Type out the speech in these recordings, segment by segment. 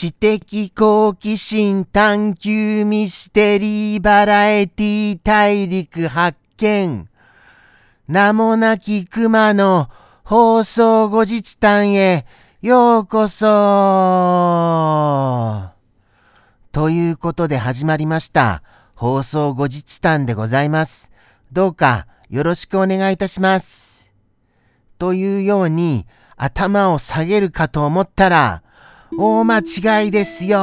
知的好奇心探求ミステリーバラエティ大陸発見。名もなき熊の放送後日談へようこそということで始まりました放送後日談でございます。どうかよろしくお願いいたします。というように頭を下げるかと思ったら大間違いですよ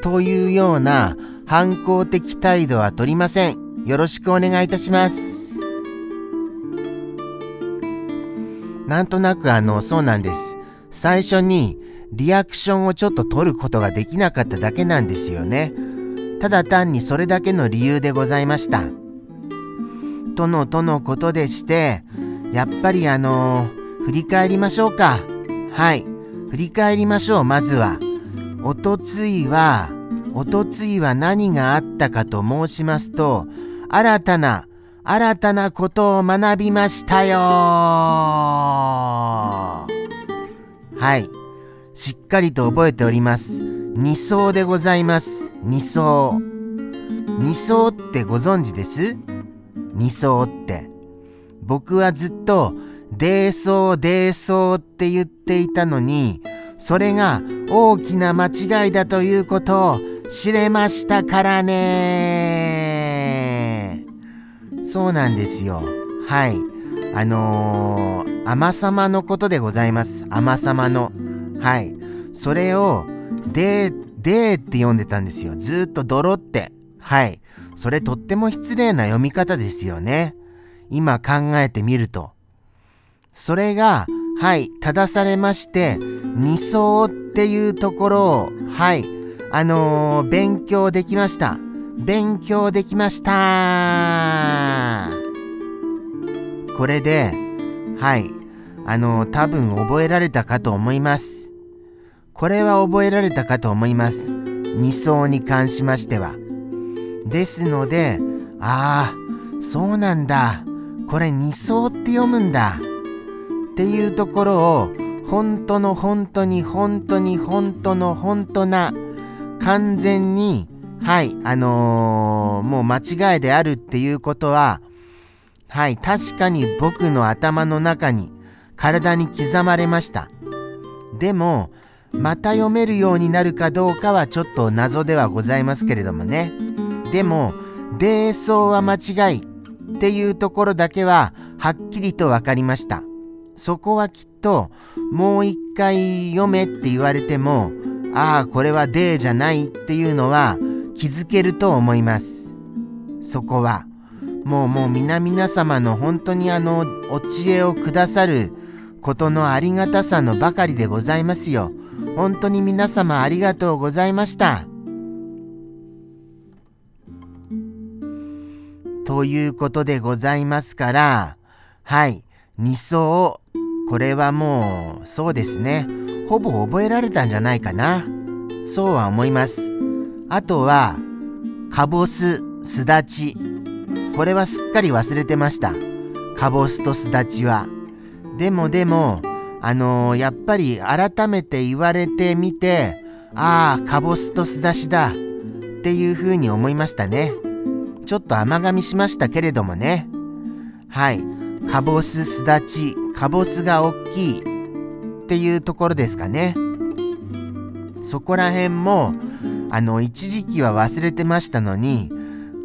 というような反抗的態度は取りません。よろしくお願いいたします。なんとなくあの、そうなんです。最初にリアクションをちょっと取ることができなかっただけなんですよね。ただ単にそれだけの理由でございました。とのとのことでして、やっぱりあのー振り返りましょうか。はい。振り返りましょう、まずは。おとついは、おとついは何があったかと申しますと、新たな、新たなことを学びましたよはい。しっかりと覚えております。二層でございます。二層。二層ってご存知です？二層って。僕はずっとデーソーデーソーって言っていたのに、それが大きな間違いだということを知れましたからねそうなんですよ。はい。あのー、甘様のことでございます。甘様の。はい。それを、で、でって読んでたんですよ。ずっと泥って。はい。それとっても失礼な読み方ですよね。今考えてみると。それが、はい、正されまして、二層っていうところを、はい、あのー、勉強できました。勉強できました。これで、はい、あのー、多分覚えられたかと思います。これは覚えられたかと思います。二層に関しましては。ですので、ああ、そうなんだ。これ二層って読むんだ。っていうところを本当の本当に本当に本当の本当な完全にはいあのー、もう間違いであるっていうことははい確かに僕の頭の中に体に刻まれました。でもまた読めるようになるかどうかはちょっと謎ではございますけれどもね。でも「デーソーは間違い」っていうところだけははっきりと分かりました。そこはきっともう一回読めって言われてもああこれはデーじゃないっていうのは気づけると思います。そこはもうもう皆々様の本当にあのお知恵をくださることのありがたさのばかりでございますよ。本当に皆様ありがとうございました。ということでございますからはい。2層これはもう、そうですね。ほぼ覚えられたんじゃないかな。そうは思います。あとは、カボス、スダチ。これはすっかり忘れてました。カボスとスダチは。でもでも、あのー、やっぱり改めて言われてみて、ああ、カボスとスダチだ。っていうふうに思いましたね。ちょっと甘噛みしましたけれどもね。はい。カボス、スダチ、カボスが大きいっていうところですかね。そこら辺も、あの、一時期は忘れてましたのに、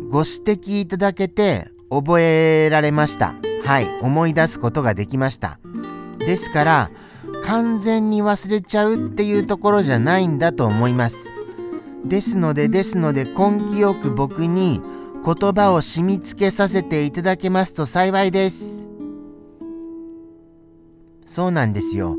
ご指摘いただけて覚えられました。はい、思い出すことができました。ですから、完全に忘れちゃうっていうところじゃないんだと思います。ですので、ですので、根気よく僕に言葉を染みつけさせていただけますと幸いです。そうなんですよ。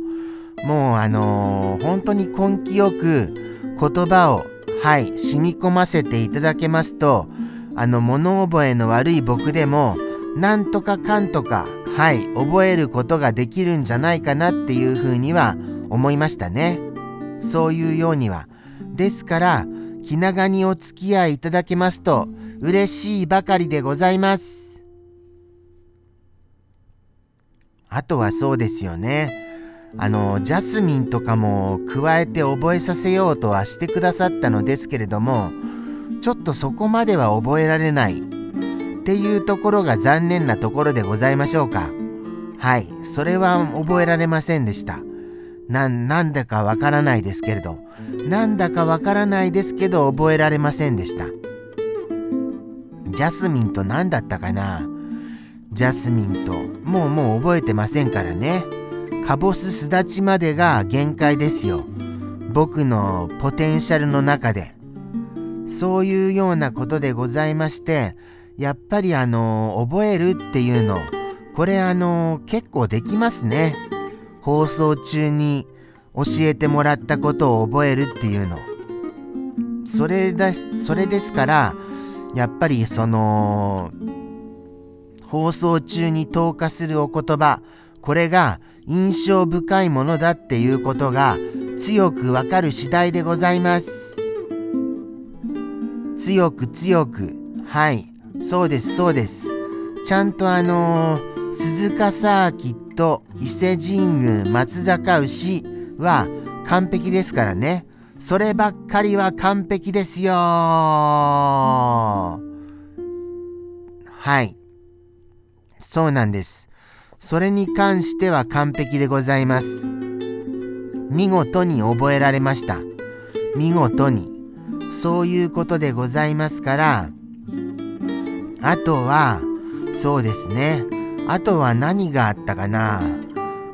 もうあのー、本当に根気よく言葉を、はい、染み込ませていただけますと、あの、物覚えの悪い僕でも、なんとかかんとか、はい、覚えることができるんじゃないかなっていうふうには思いましたね。そういうようには。ですから、気長にお付き合いいただけますと、嬉しいばかりでございます。あとはそうですよね。あのジャスミンとかも加えて覚えさせようとはしてくださったのですけれどもちょっとそこまでは覚えられないっていうところが残念なところでございましょうか。はい。それは覚えられませんでした。ななんだかわからないですけれど。なんだかわからないですけど覚えられませんでした。ジャスミンと何だったかな？ジャスミンと。もうもう覚えてませんからね。カボスすだちまでが限界ですよ。僕のポテンシャルの中で。そういうようなことでございましてやっぱりあの覚えるっていうのこれあの結構できますね。放送中に教えてもらったことを覚えるっていうの。それだそれですからやっぱりその放送中に投下するお言葉これが印象深いものだっていうことが強くわかる次第でございます。強く強く。はい。そうですそうです。ちゃんとあのー、鈴鹿サーキット伊勢神宮松坂牛は完璧ですからね。そればっかりは完璧ですよはい。そうなんです。それに関しては完璧でございます。見事に覚えられました。見事に。そういうことでございますから。あとはそうですね。あとは何があったかな。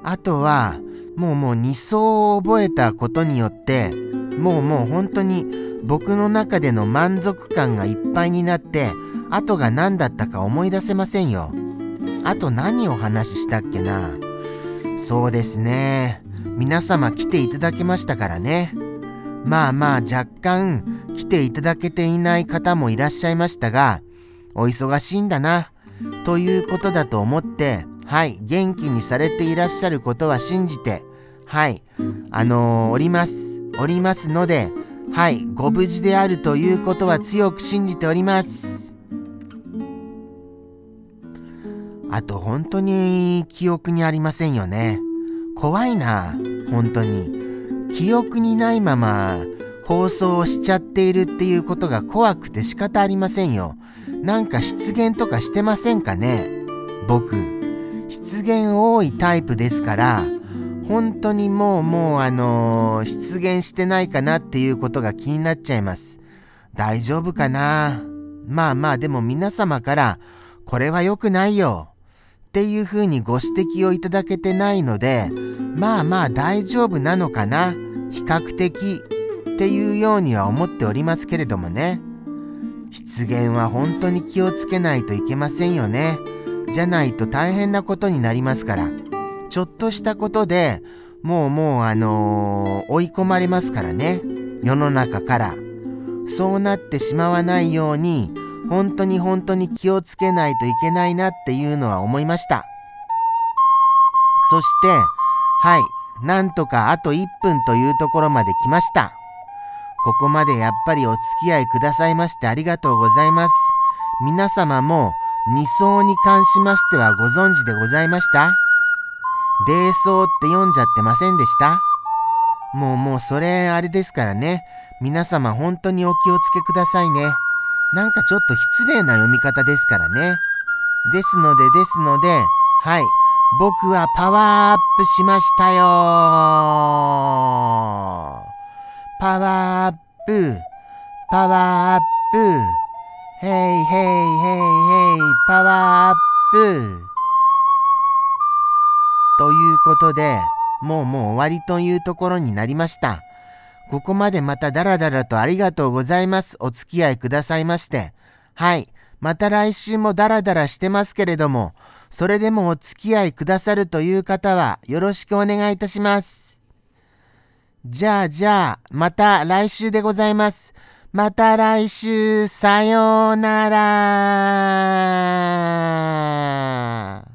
あとはもうもう2層を覚えたことによってもうもう本当に僕の中での満足感がいっぱいになってあとが何だったか思い出せませんよ。あと何を話したっけな？そうですね。皆様来ていただけましたからね。まあまあ若干来ていただけていない方もいらっしゃいましたが、お忙しいんだな、ということだと思って、はい、元気にされていらっしゃることは信じて、はい、あのー、おります。おりますので、はい、ご無事であるということは強く信じております。あと本当に記憶にありませんよね。怖いな、本当に。記憶にないまま放送をしちゃっているっていうことが怖くて仕方ありませんよ。なんか失言とかしてませんかね僕。失言多いタイプですから、本当にもうもうあのー、出現してないかなっていうことが気になっちゃいます。大丈夫かなまあまあでも皆様からこれは良くないよっていうふうにご指摘をいただけてないのでまあまあ大丈夫なのかな。比較的っていうようには思っておりますけれどもね。失言は本当に気をつけないといけませんよね。じゃないと大変なことになりますから。ちょっとしたことでもうもうあのー、追い込まれますからね。世の中から。そうなってしまわないように本当に本当に気をつけないといけないなっていうのは思いました。そして、はい、なんとかあと1分というところまで来ました。ここまでやっぱりお付き合いくださいましてありがとうございます。皆様も2層に関しましてはご存知でございました？泥層って読んじゃってませんでした？もうもうそれあれですからね。皆様本当にお気をつけくださいね。なんかちょっと失礼な読み方ですからね。ですので、ですので、はい。僕はパワーアップしましたよパワーアップ、パワーアップ、ヘイヘイヘイヘイ、パワーアップ。ということで、もうもう終わりというところになりました。ここまでまたダラダラとありがとうございます。お付き合いくださいまして。はい。また来週もダラダラしてますけれども、それでもお付き合いくださるという方はよろしくお願いいたします。じゃあじゃあ、また来週でございます。また来週、さようなら。